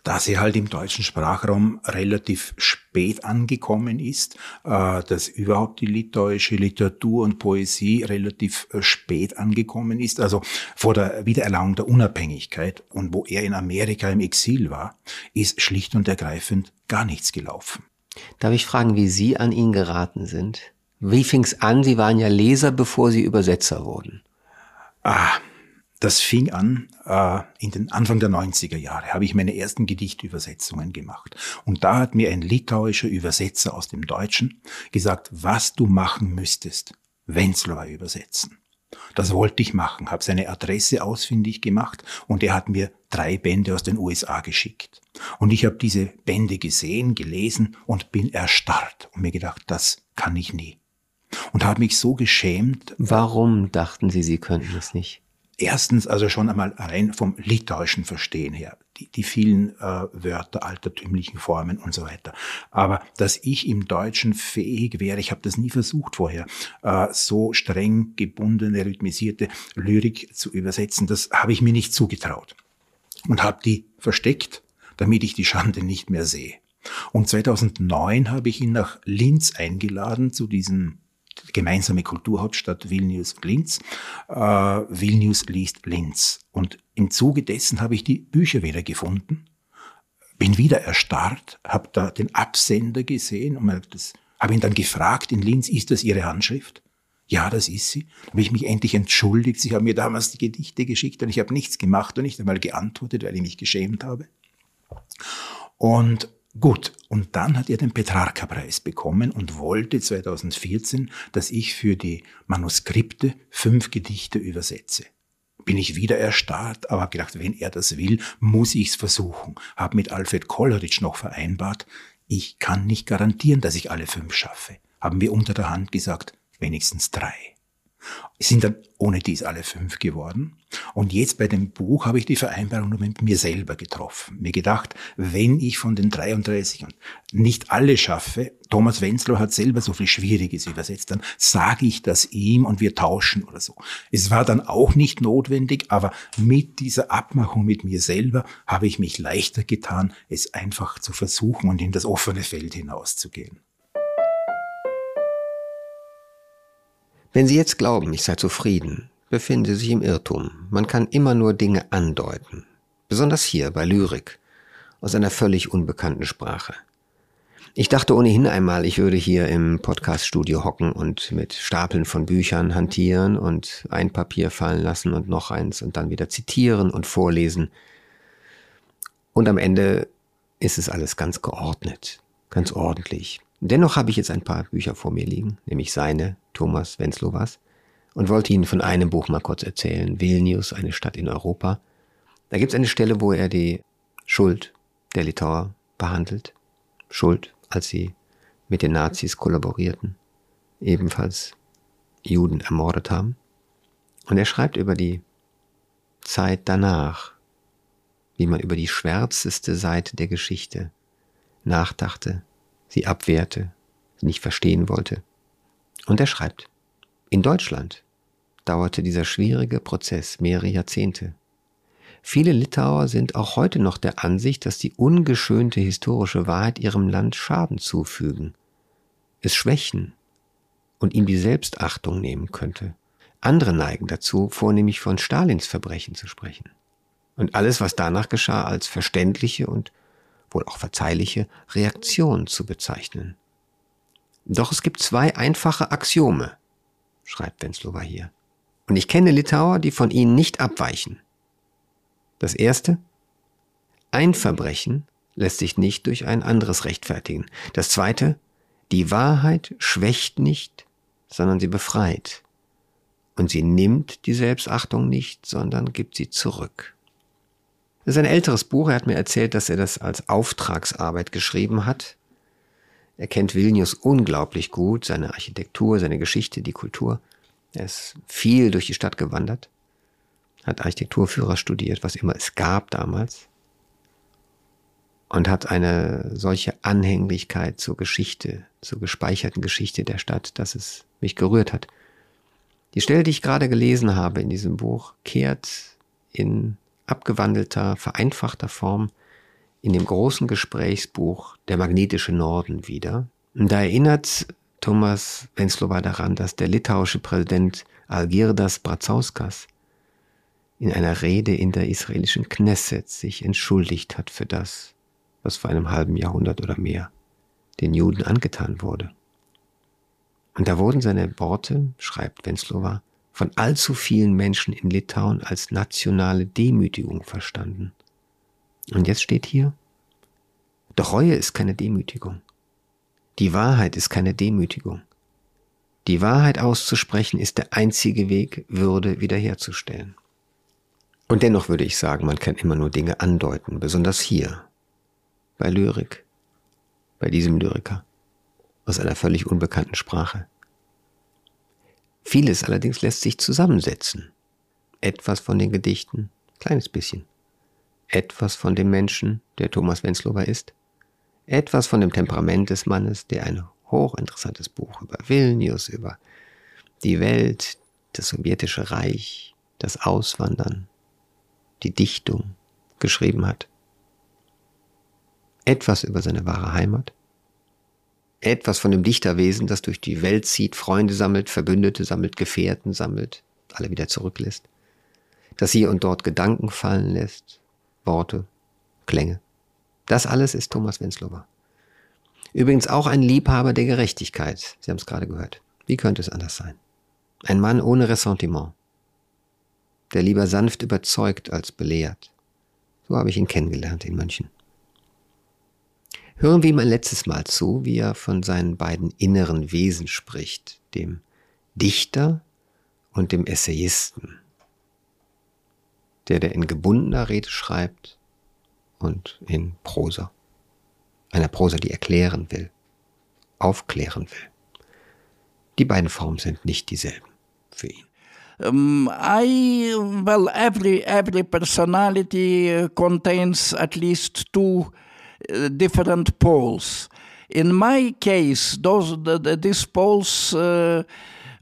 Da sie halt im deutschen Sprachraum relativ spät angekommen ist, äh, dass überhaupt die litauische Literatur und Poesie relativ äh, spät angekommen ist, also vor der Wiedererlangung der Unabhängigkeit und wo er in Amerika im Exil war, ist schlicht und ergreifend gar nichts gelaufen. Darf ich fragen, wie Sie an ihn geraten sind? Wie fing's an? Sie waren ja Leser, bevor Sie Übersetzer wurden. Ah, das fing an äh, in den Anfang der 90er Jahre, habe ich meine ersten Gedichtübersetzungen gemacht. Und da hat mir ein litauischer Übersetzer aus dem Deutschen gesagt, was du machen müsstest, Wenzlower übersetzen. Das wollte ich machen, habe seine Adresse ausfindig gemacht und er hat mir drei Bände aus den USA geschickt. Und ich habe diese Bände gesehen, gelesen und bin erstarrt und mir gedacht, das kann ich nie. Und habe mich so geschämt. Warum dachten Sie, Sie könnten es nicht? Erstens also schon einmal rein vom litauischen Verstehen her, die, die vielen äh, Wörter, altertümlichen Formen und so weiter. Aber dass ich im Deutschen fähig wäre, ich habe das nie versucht vorher, äh, so streng gebundene, rhythmisierte Lyrik zu übersetzen, das habe ich mir nicht zugetraut und habe die versteckt, damit ich die Schande nicht mehr sehe. Und 2009 habe ich ihn nach Linz eingeladen zu diesem gemeinsame Kulturhauptstadt Vilnius und Linz. Äh, Vilnius liest Linz. Und im Zuge dessen habe ich die Bücher wieder gefunden, bin wieder erstarrt, habe da den Absender gesehen und habe ihn dann gefragt in Linz, ist das Ihre Handschrift? Ja, das ist sie. Da habe ich mich endlich entschuldigt. Sie haben mir damals die Gedichte geschickt und ich habe nichts gemacht und nicht einmal geantwortet, weil ich mich geschämt habe. Und Gut, und dann hat er den Petrarca-Preis bekommen und wollte 2014, dass ich für die Manuskripte fünf Gedichte übersetze. Bin ich wieder erstarrt, aber habe gedacht, wenn er das will, muss ich's versuchen. Hab mit Alfred Kolleritsch noch vereinbart, ich kann nicht garantieren, dass ich alle fünf schaffe. Haben wir unter der Hand gesagt, wenigstens drei. Sind dann ohne dies alle fünf geworden. Und jetzt bei dem Buch habe ich die Vereinbarung nur mit mir selber getroffen. Mir gedacht, wenn ich von den 33 und nicht alle schaffe, Thomas Wenzlow hat selber so viel Schwieriges übersetzt, dann sage ich das ihm und wir tauschen oder so. Es war dann auch nicht notwendig, aber mit dieser Abmachung mit mir selber habe ich mich leichter getan, es einfach zu versuchen und in das offene Feld hinauszugehen. Wenn Sie jetzt glauben, ich sei zufrieden, befinden Sie sich im Irrtum. Man kann immer nur Dinge andeuten. Besonders hier bei Lyrik, aus einer völlig unbekannten Sprache. Ich dachte ohnehin einmal, ich würde hier im Podcaststudio hocken und mit Stapeln von Büchern hantieren und ein Papier fallen lassen und noch eins und dann wieder zitieren und vorlesen. Und am Ende ist es alles ganz geordnet, ganz ordentlich. Dennoch habe ich jetzt ein paar Bücher vor mir liegen, nämlich seine, Thomas Wenzlovas, und wollte Ihnen von einem Buch mal kurz erzählen, Vilnius, eine Stadt in Europa. Da gibt es eine Stelle, wo er die Schuld der Litauer behandelt. Schuld, als sie mit den Nazis kollaborierten, ebenfalls Juden ermordet haben. Und er schreibt über die Zeit danach, wie man über die schwärzeste Seite der Geschichte nachdachte, sie abwehrte, nicht verstehen wollte. Und er schreibt, in Deutschland dauerte dieser schwierige Prozess mehrere Jahrzehnte. Viele Litauer sind auch heute noch der Ansicht, dass die ungeschönte historische Wahrheit ihrem Land Schaden zufügen, es schwächen und ihm die Selbstachtung nehmen könnte. Andere neigen dazu, vornehmlich von Stalins Verbrechen zu sprechen und alles, was danach geschah, als verständliche und wohl auch verzeihliche Reaktion zu bezeichnen. Doch es gibt zwei einfache Axiome, schreibt Wenzlowa hier. Und ich kenne Litauer, die von ihnen nicht abweichen. Das erste, ein Verbrechen lässt sich nicht durch ein anderes rechtfertigen. Das zweite, die Wahrheit schwächt nicht, sondern sie befreit. Und sie nimmt die Selbstachtung nicht, sondern gibt sie zurück. Das ist ein älteres Buch. Er hat mir erzählt, dass er das als Auftragsarbeit geschrieben hat. Er kennt Vilnius unglaublich gut, seine Architektur, seine Geschichte, die Kultur. Er ist viel durch die Stadt gewandert, hat Architekturführer studiert, was immer es gab damals. Und hat eine solche Anhänglichkeit zur Geschichte, zur gespeicherten Geschichte der Stadt, dass es mich gerührt hat. Die Stelle, die ich gerade gelesen habe in diesem Buch, kehrt in abgewandelter, vereinfachter Form in dem großen Gesprächsbuch Der magnetische Norden wieder. Und da erinnert Thomas Wenzlova daran, dass der litauische Präsident Algirdas Brazauskas in einer Rede in der israelischen Knesset sich entschuldigt hat für das, was vor einem halben Jahrhundert oder mehr den Juden angetan wurde. Und da wurden seine Worte, schreibt Wenzlova, von allzu vielen Menschen in Litauen als nationale Demütigung verstanden. Und jetzt steht hier, doch Reue ist keine Demütigung. Die Wahrheit ist keine Demütigung. Die Wahrheit auszusprechen ist der einzige Weg, Würde wiederherzustellen. Und dennoch würde ich sagen, man kann immer nur Dinge andeuten, besonders hier, bei Lyrik, bei diesem Lyriker, aus einer völlig unbekannten Sprache. Vieles allerdings lässt sich zusammensetzen. Etwas von den Gedichten, kleines bisschen. Etwas von dem Menschen, der Thomas Wenzlower ist. Etwas von dem Temperament des Mannes, der ein hochinteressantes Buch über Vilnius, über die Welt, das sowjetische Reich, das Auswandern, die Dichtung geschrieben hat. Etwas über seine wahre Heimat etwas von dem Dichterwesen, das durch die Welt zieht, Freunde sammelt, Verbündete sammelt, Gefährten sammelt, alle wieder zurücklässt, das hier und dort Gedanken fallen lässt, Worte, Klänge. Das alles ist Thomas Wenzlower. Übrigens auch ein Liebhaber der Gerechtigkeit. Sie haben es gerade gehört. Wie könnte es anders sein? Ein Mann ohne Ressentiment, der lieber sanft überzeugt als belehrt. So habe ich ihn kennengelernt in München. Hören wir ihm ein letztes Mal zu, wie er von seinen beiden inneren Wesen spricht, dem Dichter und dem Essayisten, der der in gebundener Rede schreibt und in Prosa, einer Prosa, die erklären will, aufklären will. Die beiden Formen sind nicht dieselben für ihn. Um, I well every every personality contains at least two different poles. In my case, those the, these poles uh,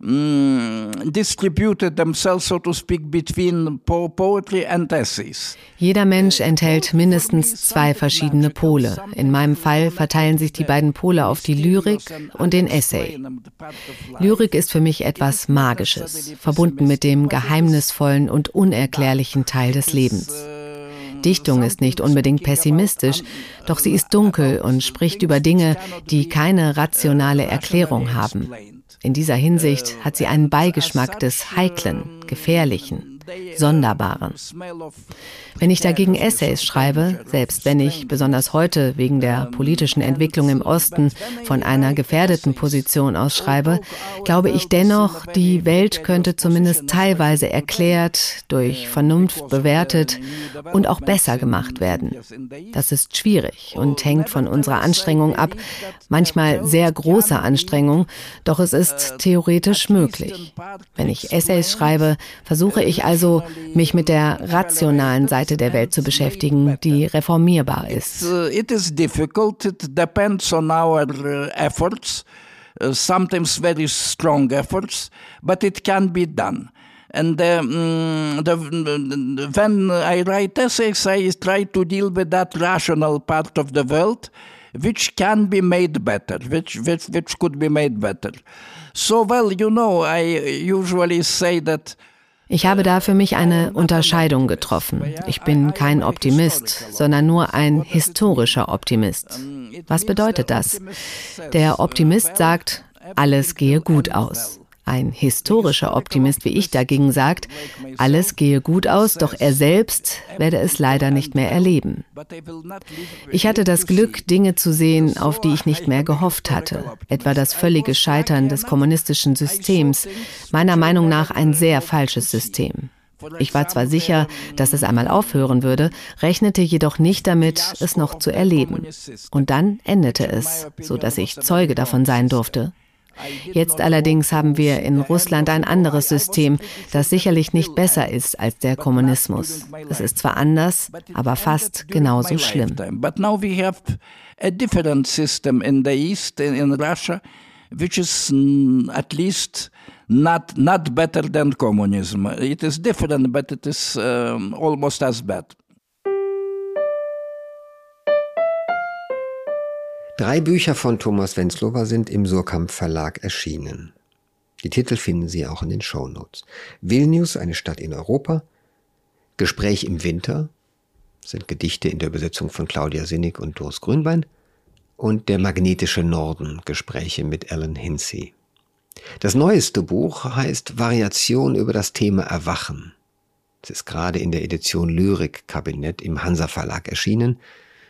mm, distributed themselves, so to speak, between po poetry and essays. Jeder Mensch enthält mindestens zwei verschiedene Pole. In meinem Fall verteilen sich die beiden Pole auf die Lyrik und den Essay. Lyrik ist für mich etwas Magisches, verbunden mit dem geheimnisvollen und unerklärlichen Teil des Lebens. Dichtung ist nicht unbedingt pessimistisch, doch sie ist dunkel und spricht über Dinge, die keine rationale Erklärung haben. In dieser Hinsicht hat sie einen Beigeschmack des Heiklen, Gefährlichen. Sonderbaren. Wenn ich dagegen Essays schreibe, selbst wenn ich, besonders heute wegen der politischen Entwicklung im Osten, von einer gefährdeten Position aus schreibe, glaube ich dennoch, die Welt könnte zumindest teilweise erklärt, durch Vernunft bewertet und auch besser gemacht werden. Das ist schwierig und hängt von unserer Anstrengung ab, manchmal sehr großer Anstrengung, doch es ist theoretisch möglich. Wenn ich Essays schreibe, versuche ich also, mich mit der rationalen Seite der Welt zu beschäftigen, die reformierbar ist. It is difficult. It depends on our uh, efforts. Uh, sometimes very strong efforts, but it can be done. And um, the, when I write essays, I try to deal with that rational part of the world, which can be made better, which, which, which could be made better. So, well, you know, I usually say that ich habe da für mich eine Unterscheidung getroffen. Ich bin kein Optimist, sondern nur ein historischer Optimist. Was bedeutet das? Der Optimist sagt, alles gehe gut aus. Ein historischer Optimist wie ich dagegen sagt, alles gehe gut aus, doch er selbst werde es leider nicht mehr erleben. Ich hatte das Glück, Dinge zu sehen, auf die ich nicht mehr gehofft hatte, etwa das völlige Scheitern des kommunistischen Systems, meiner Meinung nach ein sehr falsches System. Ich war zwar sicher, dass es einmal aufhören würde, rechnete jedoch nicht damit, es noch zu erleben. Und dann endete es, so dass ich Zeuge davon sein durfte. Jetzt allerdings haben wir in Russland ein anderes System, das sicherlich nicht besser ist als der Kommunismus. Es ist zwar anders, aber fast genauso schlimm. A different system in the East, in Russia, which is at least not not better than communism. It is different, but it is um, almost as bad. Drei Bücher von Thomas Wenzlower sind im Surkamp Verlag erschienen. Die Titel finden Sie auch in den Shownotes. Vilnius, eine Stadt in Europa, Gespräch im Winter, sind Gedichte in der Übersetzung von Claudia Sinnig und Doris Grünbein, und Der magnetische Norden, Gespräche mit Alan Hinsey. Das neueste Buch heißt Variation über das Thema Erwachen. Es ist gerade in der Edition Lyrik Kabinett im Hansa Verlag erschienen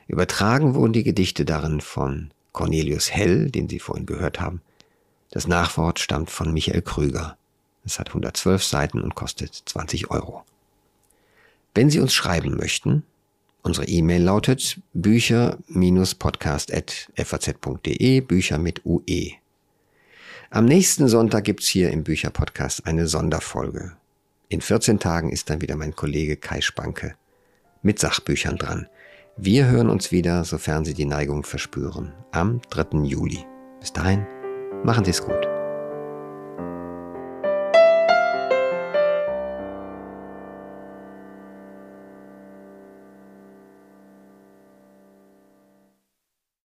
Übertragen wurden die Gedichte darin von Cornelius Hell, den Sie vorhin gehört haben. Das Nachwort stammt von Michael Krüger. Es hat 112 Seiten und kostet 20 Euro. Wenn Sie uns schreiben möchten, unsere E-Mail lautet bücher-podcast.faz.de, Bücher mit UE. Am nächsten Sonntag gibt's hier im Bücherpodcast eine Sonderfolge. In 14 Tagen ist dann wieder mein Kollege Kai Spanke mit Sachbüchern dran. Wir hören uns wieder, sofern Sie die Neigung verspüren, am 3. Juli. Bis dahin, machen Sie es gut.